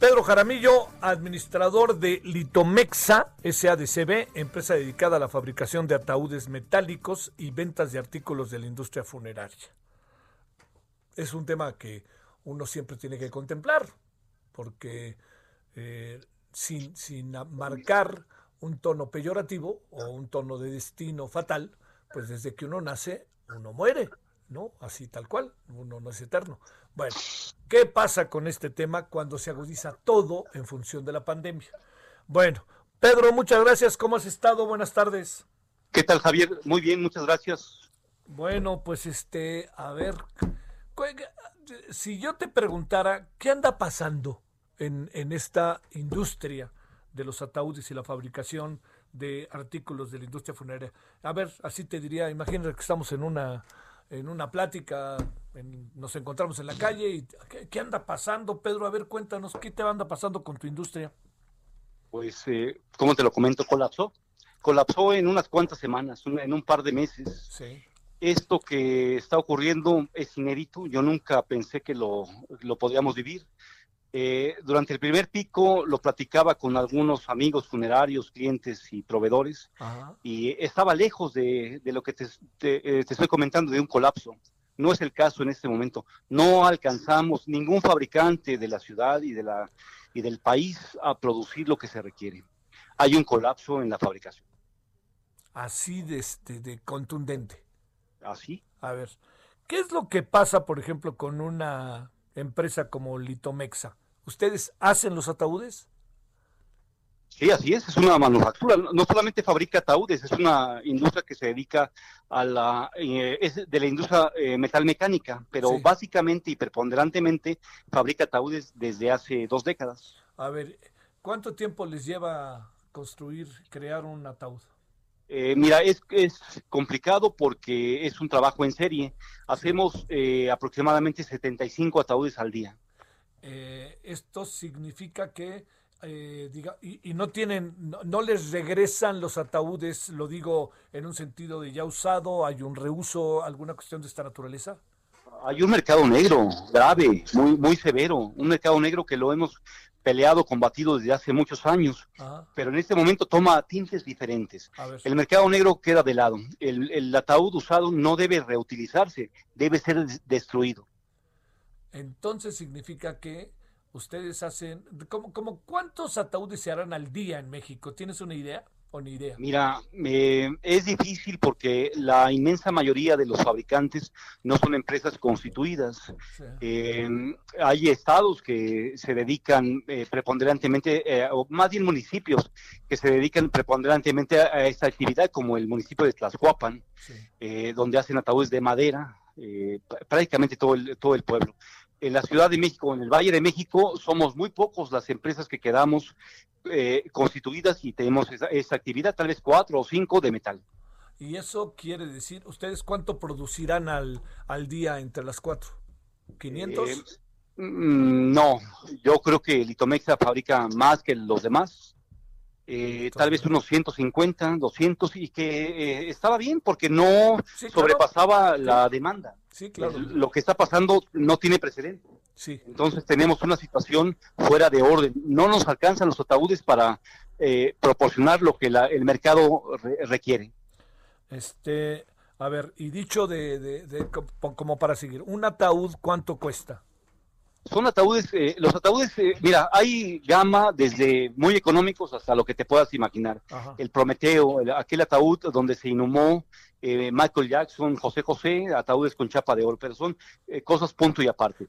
Pedro Jaramillo, administrador de Litomexa SADCB, empresa dedicada a la fabricación de ataúdes metálicos y ventas de artículos de la industria funeraria. Es un tema que uno siempre tiene que contemplar, porque eh, sin, sin marcar un tono peyorativo o un tono de destino fatal, pues desde que uno nace, uno muere, ¿no? Así tal cual, uno no es eterno. Bueno, ¿qué pasa con este tema cuando se agudiza todo en función de la pandemia? Bueno, Pedro, muchas gracias. ¿Cómo has estado? Buenas tardes. ¿Qué tal, Javier? Muy bien, muchas gracias. Bueno, pues este, a ver, si yo te preguntara, ¿qué anda pasando en, en esta industria de los ataúdes y la fabricación de artículos de la industria funeraria? A ver, así te diría, imagínate que estamos en una en una plática, nos encontramos en la calle y ¿qué, anda pasando, Pedro? A ver, cuéntanos, ¿qué te anda pasando con tu industria? Pues, eh, como te lo comento, colapsó. Colapsó en unas cuantas semanas, en un par de meses. Sí. Esto que está ocurriendo es inédito. Yo nunca pensé que lo, lo podíamos vivir. Eh, durante el primer pico lo platicaba con algunos amigos funerarios, clientes y proveedores, y estaba lejos de, lo que te, eh, te, estoy comentando de un colapso. No es el caso en este momento. No alcanzamos ningún fabricante de la ciudad y, de la, y del país a producir lo que se requiere. Hay un colapso en la fabricación. Así de, este, de contundente. Así. A ver, ¿qué es lo que pasa, por ejemplo, con una empresa como Litomexa. ¿Ustedes hacen los ataúdes? Sí, así es, es una manufactura, no solamente fabrica ataúdes, es una industria que se dedica a la, eh, es de la industria eh, metalmecánica, pero básicamente y preponderantemente fabrica ataúdes desde hace dos décadas. A ver, ¿cuánto tiempo les lleva construir, crear un ataúd? Eh, mira, es, es complicado porque es un trabajo en serie. Hacemos eh, aproximadamente 75 ataúdes al día. Eh, esto significa que, diga, y, no tienen, no, les regresan los ataúdes, lo digo en un sentido de ya usado, hay un reuso, alguna cuestión de esta naturaleza. Hay un mercado negro grave, muy, muy severo, un mercado negro que lo hemos peleado, combatido desde hace muchos años, pero en este momento toma tintes diferentes. El mercado negro queda de lado. El, ataúd usado no debe reutilizarse, debe ser destruido. Entonces significa que ustedes hacen, como, como cuántos ataúdes se harán al día en México? ¿Tienes una idea? idea? Mira, eh, es difícil porque la inmensa mayoría de los fabricantes no son empresas constituidas. Eh, hay estados que se dedican eh, preponderantemente, o más bien municipios que se dedican preponderantemente a, esta actividad, como el municipio de Tlaxcuapan, donde hacen ataúdes de madera, prácticamente todo el, todo el pueblo en la Ciudad de México, en el Valle de México, somos muy pocos las empresas que quedamos eh, constituidas y tenemos esa, actividad, tal vez cuatro o cinco de metal. ¿Y eso quiere decir, ustedes cuánto producirán al, al día entre las cuatro? ¿500? Eh, mm, no, yo creo que Litomexa fabrica más que los demás. Eh, tal vez unos 150, 200, y que estaba bien porque no sobrepasaba la demanda. Sí, claro. Lo que está pasando no tiene precedente. Sí. Entonces tenemos una situación fuera de orden. No nos alcanzan los ataúdes para eh, proporcionar lo que el mercado requiere. Este, a ver, y dicho de, como para seguir, un ataúd, ¿cuánto cuesta? Son ataúdes, eh, los ataúdes, eh, mira, hay gama desde muy económicos hasta lo que te puedas imaginar. El Prometeo, aquel ataúd donde se inhumó eh, Michael Jackson, José José, ataúdes con chapa de oro, pero son cosas punto y aparte.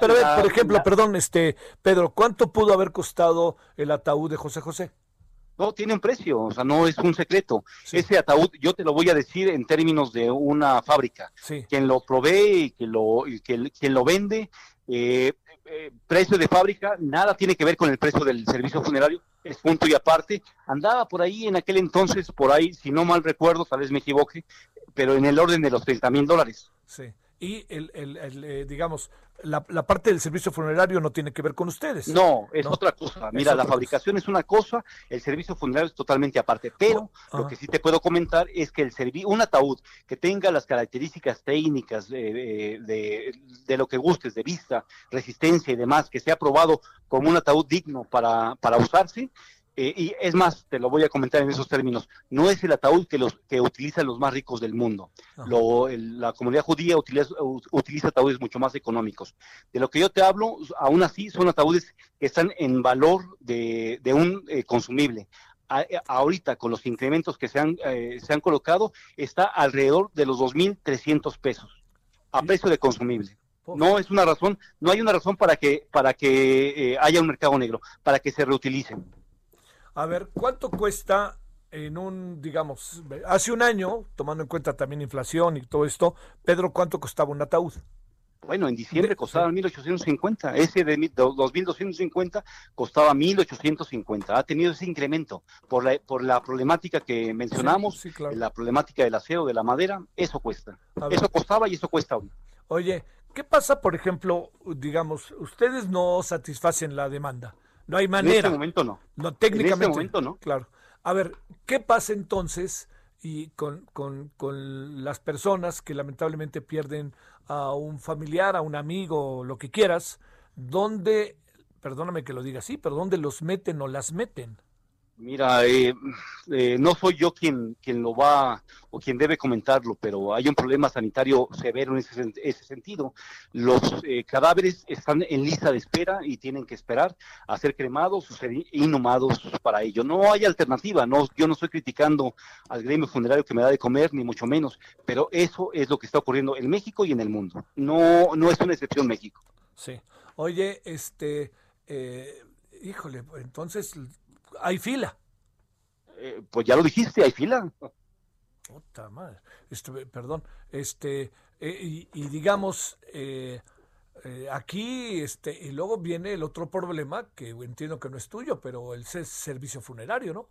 Pero, por ejemplo, perdón, este Pedro, ¿cuánto pudo haber costado el ataúd de José José? No, tiene un precio, o sea, no es un secreto. Ese ataúd, yo te lo voy a decir en términos de una fábrica. Quien lo provee y quien lo, quien lo vende Eh, eh, precio de fábrica, nada tiene que ver con el precio del servicio funerario, es punto y aparte. Andaba por ahí en aquel entonces, por ahí, si no mal recuerdo, tal vez me equivoque, pero en el orden de los 30 mil dólares. Sí y el, el, eh, digamos, la, parte del servicio funerario no tiene que ver con ustedes. No, es otra cosa. Mira, la fabricación es una cosa, el servicio funerario es totalmente aparte. Pero lo que sí te puedo comentar es que el un ataúd que tenga las características técnicas de, de, de, lo que gustes, de vista, resistencia y demás, que sea aprobado como un ataúd digno para, para usarse, eh, y es más, te lo voy a comentar en esos términos, no es el ataúd que, los, que utilizan los más ricos del mundo. la comunidad judía utiliza, utiliza, ataúdes mucho más económicos. De lo que yo te hablo, aún así, son ataúdes que están en valor de, un eh, consumible. ahorita, con los incrementos que se han, eh, se han colocado, está alrededor de los 2.300 pesos a precio de consumible. No es una razón, no hay una razón para que, para que haya un mercado negro, para que se reutilicen. A ver, ¿cuánto cuesta en un, digamos, hace un año, tomando en cuenta también inflación y todo esto, Pedro, ¿cuánto costaba un ataúd? Bueno, en diciembre costaba 1.850, ese de 2.250 costaba 1.850. Ha tenido ese incremento por la, por la problemática que mencionamos, la problemática del acero, de la madera, eso cuesta. Eso costaba y eso cuesta hoy. Oye, ¿qué pasa, por ejemplo, digamos, ustedes no satisfacen la demanda? No hay manera. En este momento no. No, técnicamente. En este momento no. Claro. A ver, ¿qué pasa entonces y con, con, con las personas que lamentablemente pierden a un familiar, a un amigo, lo que quieras? ¿Dónde, perdóname que lo diga así, pero dónde los meten o las meten? Mira, eh, eh, no soy yo quien, quien lo va o quien debe comentarlo, pero hay un problema sanitario severo en ese, ese sentido. Los eh, cadáveres están en lista de espera y tienen que esperar a ser cremados o ser inhumados para ello. No hay alternativa. No, yo no estoy criticando al gremio funerario que me da de comer, ni mucho menos, pero eso es lo que está ocurriendo en México y en el mundo. No, no es una excepción México. Sí. Oye, este, híjole, entonces hay fila. Eh, pues ya lo dijiste, hay fila. Puta madre. Este, perdón. Este, eh, y, digamos, eh, aquí, este, y luego viene el otro problema, que entiendo que no es tuyo, pero el servicio funerario, ¿no?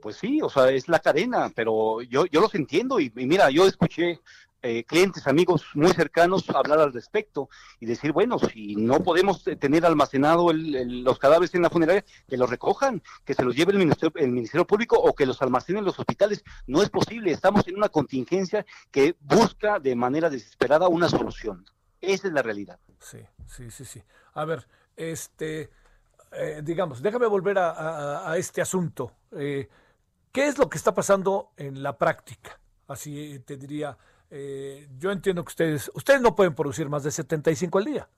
pues sí, o sea, es la cadena, pero yo, yo los entiendo y mira, yo escuché eh, clientes, amigos muy cercanos hablar al respecto y decir, bueno, si no podemos tener almacenado los cadáveres en la funeraria, que los recojan, que se los lleve el ministerio, el ministerio Público o que los almacenen en los hospitales. No es posible, estamos en una contingencia que busca de manera desesperada una solución. Esa es la realidad. Sí, sí, sí, sí. A ver, este, eh, digamos, déjame volver a, este asunto. Eh, ¿Qué es lo que está pasando en la práctica? Así te diría, eh, yo entiendo que ustedes, ustedes no pueden producir más de 75 al día.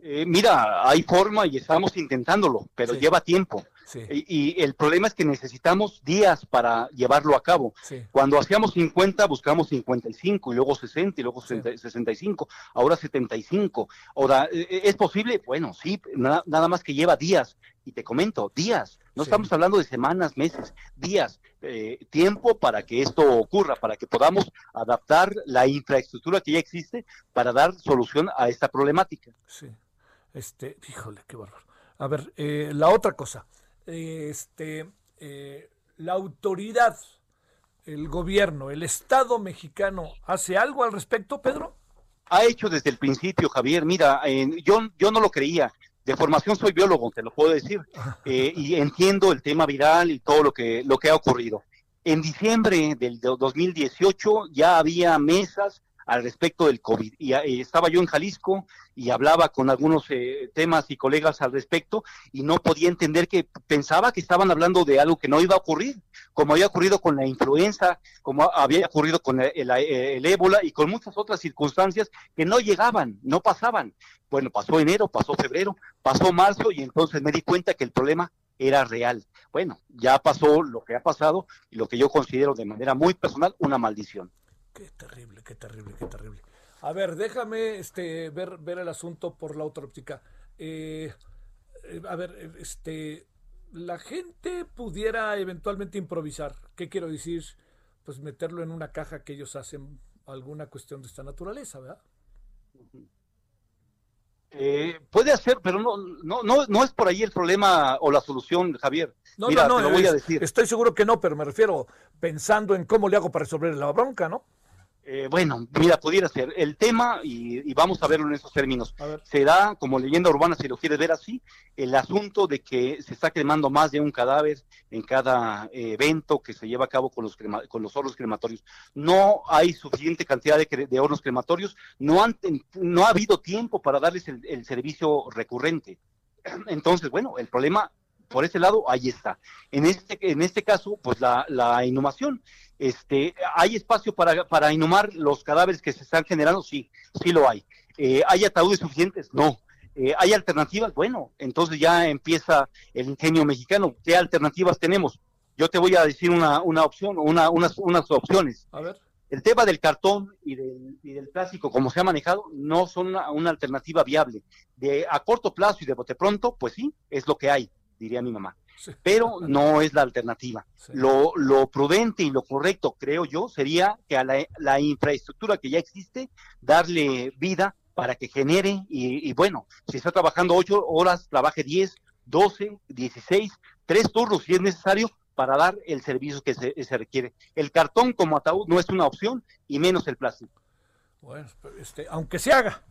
Eh, mira, hay forma y estamos intentándolo, pero lleva tiempo. Y, el problema es que necesitamos días para llevarlo a cabo. Cuando hacíamos 50, buscamos 55, y luego 60, y luego 65, ahora 75. Ahora, ¿e, ¿es posible? Bueno, sí, nada más que lleva días. Y te comento, días. No estamos hablando de semanas, meses, días, eh, tiempo para que esto ocurra, para que podamos adaptar la infraestructura que ya existe para dar solución a esta problemática. Sí. Este, híjole, qué bárbaro. A ver, eh, la otra cosa, este, eh, la autoridad, el gobierno, el Estado mexicano, ¿hace algo al respecto, Pedro? Ha hecho desde el principio, Javier. Mira, yo, yo no lo creía. De formación soy biólogo, te lo puedo decir, eh, y entiendo el tema viral y todo lo que, lo que ha ocurrido. En diciembre del 2018 ya había mesas al respecto del COVID. Y, eh, estaba yo en Jalisco y hablaba con algunos eh, temas y colegas al respecto y no podía entender que pensaba que estaban hablando de algo que no iba a ocurrir, como había ocurrido con la influenza, como había ocurrido con el, el ébola y con muchas otras circunstancias que no llegaban, no pasaban. Bueno, pasó enero, pasó febrero, pasó marzo y entonces me di cuenta que el problema era real. Bueno, ya pasó lo que ha pasado y lo que yo considero de manera muy personal una maldición. Qué terrible, qué terrible, qué terrible. A ver, déjame este, ver, ver el asunto por la otra óptica. Eh, eh, a ver, este, la gente pudiera eventualmente improvisar. ¿Qué quiero decir? Pues meterlo en una caja que ellos hacen alguna cuestión de esta naturaleza, ¿verdad? Eh, puede hacer, pero no, no, no, no es por ahí el problema o la solución, Javier. No, no, no, te lo voy a decir. Estoy seguro que no, pero me refiero pensando en cómo le hago para resolver la bronca, ¿no? Eh, bueno, mira, pudiera ser el tema, y, vamos a verlo en esos términos, se da como leyenda urbana, si lo quieres ver así, el asunto de que se está cremando más de un cadáver en cada eh, evento que se lleva a cabo con los, con los hornos crematorios. No hay suficiente cantidad de, hornos crematorios, no, han, no ha habido tiempo para darles el servicio recurrente. Entonces, bueno, el problema por ese lado, ahí está. En este, en este caso, pues la, la inhumación. Este, ¿Hay espacio para, para inhumar los cadáveres que se están generando? Sí, sí lo hay. Eh, ¿Hay ataúdes suficientes? No. Eh, ¿Hay alternativas? Bueno, entonces ya empieza el ingenio mexicano. ¿Qué alternativas tenemos? Yo te voy a decir una, una opción, una, unas, unas opciones. A ver. El tema del cartón y del, y del plástico, como se ha manejado, no son una, una, alternativa viable. De a corto plazo y de bote pronto, pues sí, es lo que hay diría mi mamá. Pero no es la alternativa. Lo, lo, prudente y lo correcto, creo yo, sería que a la, infraestructura que ya existe, darle vida para que genere y, bueno, si está trabajando ocho horas, trabaje diez, doce, dieciséis, tres turnos si es necesario para dar el servicio que se, se requiere. El cartón como ataúd no es una opción y menos el plástico. Bueno, este, aunque se haga.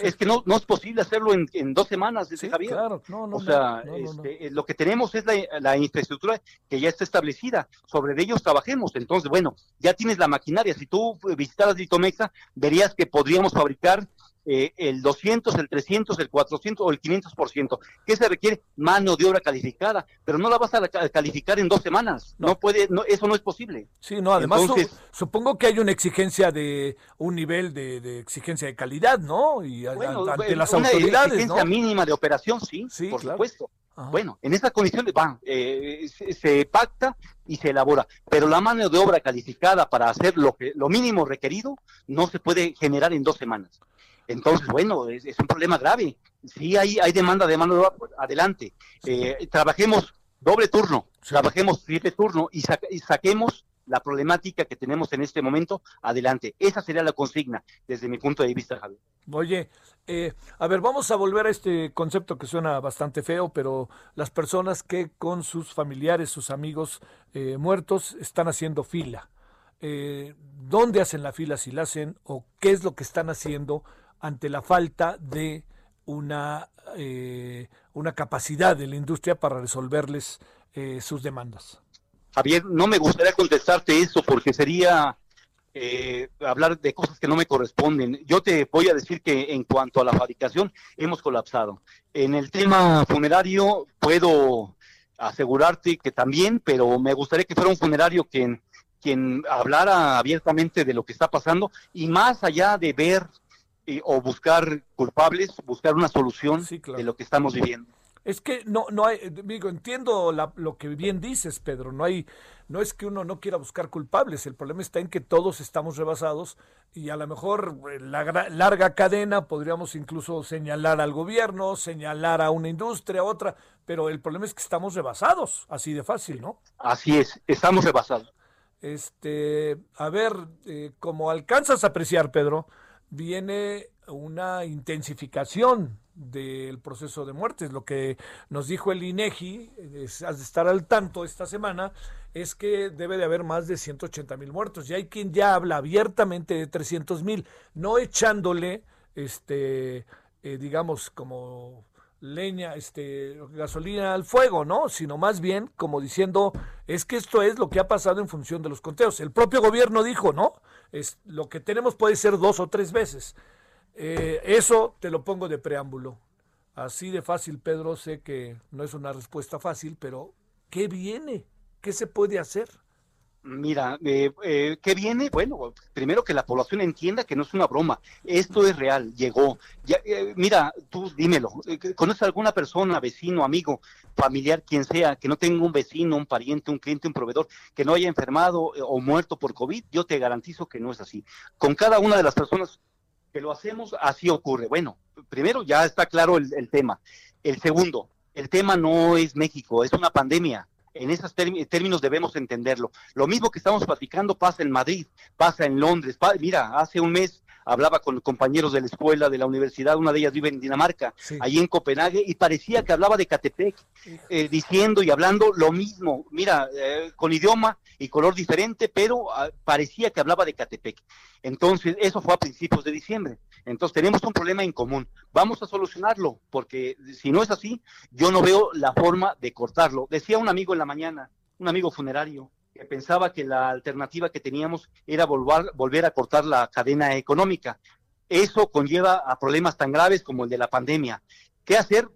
Es que no, no es posible hacerlo en, en dos semanas, sí, Javier. Claro, no, no, o sea, este, lo que tenemos es la, la, infraestructura que ya está establecida. Sobre ellos trabajemos. Entonces, bueno, ya tienes la maquinaria. Si tú visitaras Litomexa, verías que podríamos fabricar eh, el 200, el 300, el 400 o el 500%. ¿Qué se requiere? Mano de obra calificada, pero no la vas a calificar en dos semanas. No, puede, no, eso no es posible. Sí, no, además supongo que hay una exigencia de un nivel de, exigencia de calidad, ¿no? Y ante las una autoridades. exigencia mínima de operación, sí, sí por supuesto. Bueno, en esas condiciones van, eh, se, pacta y se elabora, pero la mano de obra calificada para hacer lo que lo mínimo requerido no se puede generar en dos semanas. Entonces, bueno, es, un problema grave. Sí hay, hay demanda de mano de obra, pues, adelante. Eh, trabajemos doble turno, trabajemos siete turnos y, y saquemos la problemática que tenemos en este momento adelante. Esa sería la consigna desde mi punto de vista, Javier. Oye, eh, a ver, vamos a volver a este concepto que suena bastante feo, pero las personas que con sus familiares, sus amigos eh, muertos están haciendo fila. Eh, ¿Dónde hacen la fila si la hacen o qué es lo que están haciendo ante la falta de una, eh, una capacidad de la industria para resolverles eh, sus demandas. Javier, no me gustaría contestarte eso porque sería eh, hablar de cosas que no me corresponden. Yo te voy a decir que en cuanto a la fabricación hemos colapsado. En el tema funerario puedo asegurarte que también, pero me gustaría que fuera un funerario quien, quien hablara abiertamente de lo que está pasando y más allá de ver o buscar culpables, buscar una solución de lo que estamos viviendo. Es que no, no hay, digo, entiendo lo que bien dices, Pedro, no hay, no es que uno no quiera buscar culpables, el problema está en que todos estamos rebasados y a lo mejor eh, la larga cadena podríamos incluso señalar al gobierno, señalar a una industria, a otra, pero el problema es que estamos rebasados, así de fácil, ¿no? Así es, estamos rebasados. Este, a ver, eh, como alcanzas a apreciar, Pedro, viene una intensificación del proceso de muertes. Lo que nos dijo el INEGI, has de estar al tanto esta semana, es que debe de haber más de 180 mil muertos. Y hay quien ya habla abiertamente de 300 mil, no echándole, este, eh, digamos, como leña, este, gasolina al fuego, ¿no? Sino más bien como diciendo, es que esto es lo que ha pasado en función de los conteos. El propio gobierno dijo, ¿no? Es, lo que tenemos puede ser dos o tres veces. Eh, eso te lo pongo de preámbulo. Así de fácil, Pedro, sé que no es una respuesta fácil, pero ¿qué viene? ¿Qué se puede hacer? Mira, eh, eh, ¿qué viene? Bueno, primero que la población entienda que no es una broma, esto es real, llegó. Eh, mira, tú dímelo, eh, ¿conoces alguna persona, vecino, amigo, familiar, quien sea, que no tenga un vecino, un pariente, un cliente, un proveedor, que no haya enfermado o muerto por COVID? Yo te garantizo que no es así. Con cada una de las personas que lo hacemos, así ocurre. Bueno, primero ya está claro el tema. El segundo, el tema no es México, es una pandemia en esos términos debemos entenderlo. Lo mismo que estamos platicando pasa en Madrid, pasa en Londres. mira, hace un mes hablaba con compañeros de la escuela, de la universidad, una de ellas vive en Dinamarca, ahí en Copenhague, y parecía que hablaba de Catepec, eh, diciendo y hablando lo mismo, mira, eh, con idioma y color diferente, pero ah, parecía que hablaba de Catepec. Entonces, eso fue a principios de diciembre. Entonces, tenemos un problema en común. Vamos a solucionarlo, porque si no es así, yo no veo la forma de cortarlo. Decía un amigo en la mañana, un amigo funerario, que pensaba que la alternativa que teníamos era volver, volver a cortar la cadena económica. Eso conlleva a problemas tan graves como el de la pandemia. ¿Qué hacer?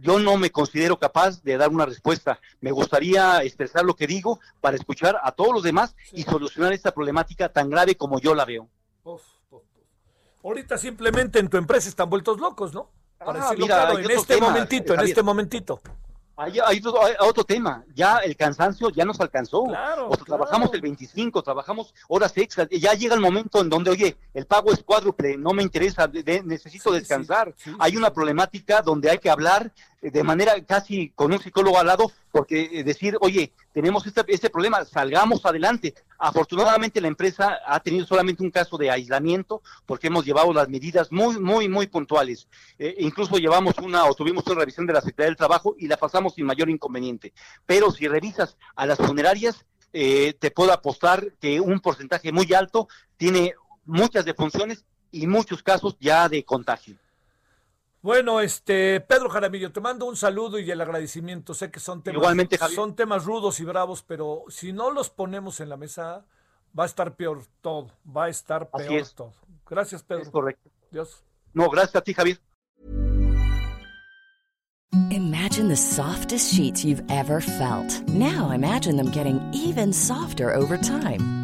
Yo no me considero capaz de dar una respuesta. Me gustaría expresar lo que digo para escuchar a todos los demás y solucionar esta problemática tan grave como yo la veo. Ahorita simplemente en tu empresa están vueltos locos, ¿no? Para ah, mira, en este momentito, en este momentito. Hay, otro, tema, ya el cansancio ya nos alcanzó. Claro, o trabajamos el 25, trabajamos horas extras, ya llega el momento en donde, oye, el pago es cuádruple, no me interesa, necesito descansar. hay una problemática donde hay que hablar de manera casi con un psicólogo al lado, porque eh, decir, oye, tenemos este, este, problema, salgamos adelante. Afortunadamente la empresa ha tenido solamente un caso de aislamiento, porque hemos llevado las medidas muy, muy, muy puntuales. Eh, incluso llevamos una o tuvimos una revisión de la Secretaría del Trabajo y la pasamos sin mayor inconveniente. Pero si revisas a las funerarias, eh, te puedo apostar que un porcentaje muy alto tiene muchas defunciones y muchos casos ya de contagio. Bueno, este Pedro Jaramillo, te mando un saludo y el agradecimiento. Sé que son temas, son temas rudos y bravos, pero si no los ponemos en la mesa, va a estar peor todo. Va a estar peor todo. Gracias, Pedro. Es correcto. Dios. No, gracias a ti, Javier. Imagine the softest sheets you've ever felt. Now imagine them getting even softer over time.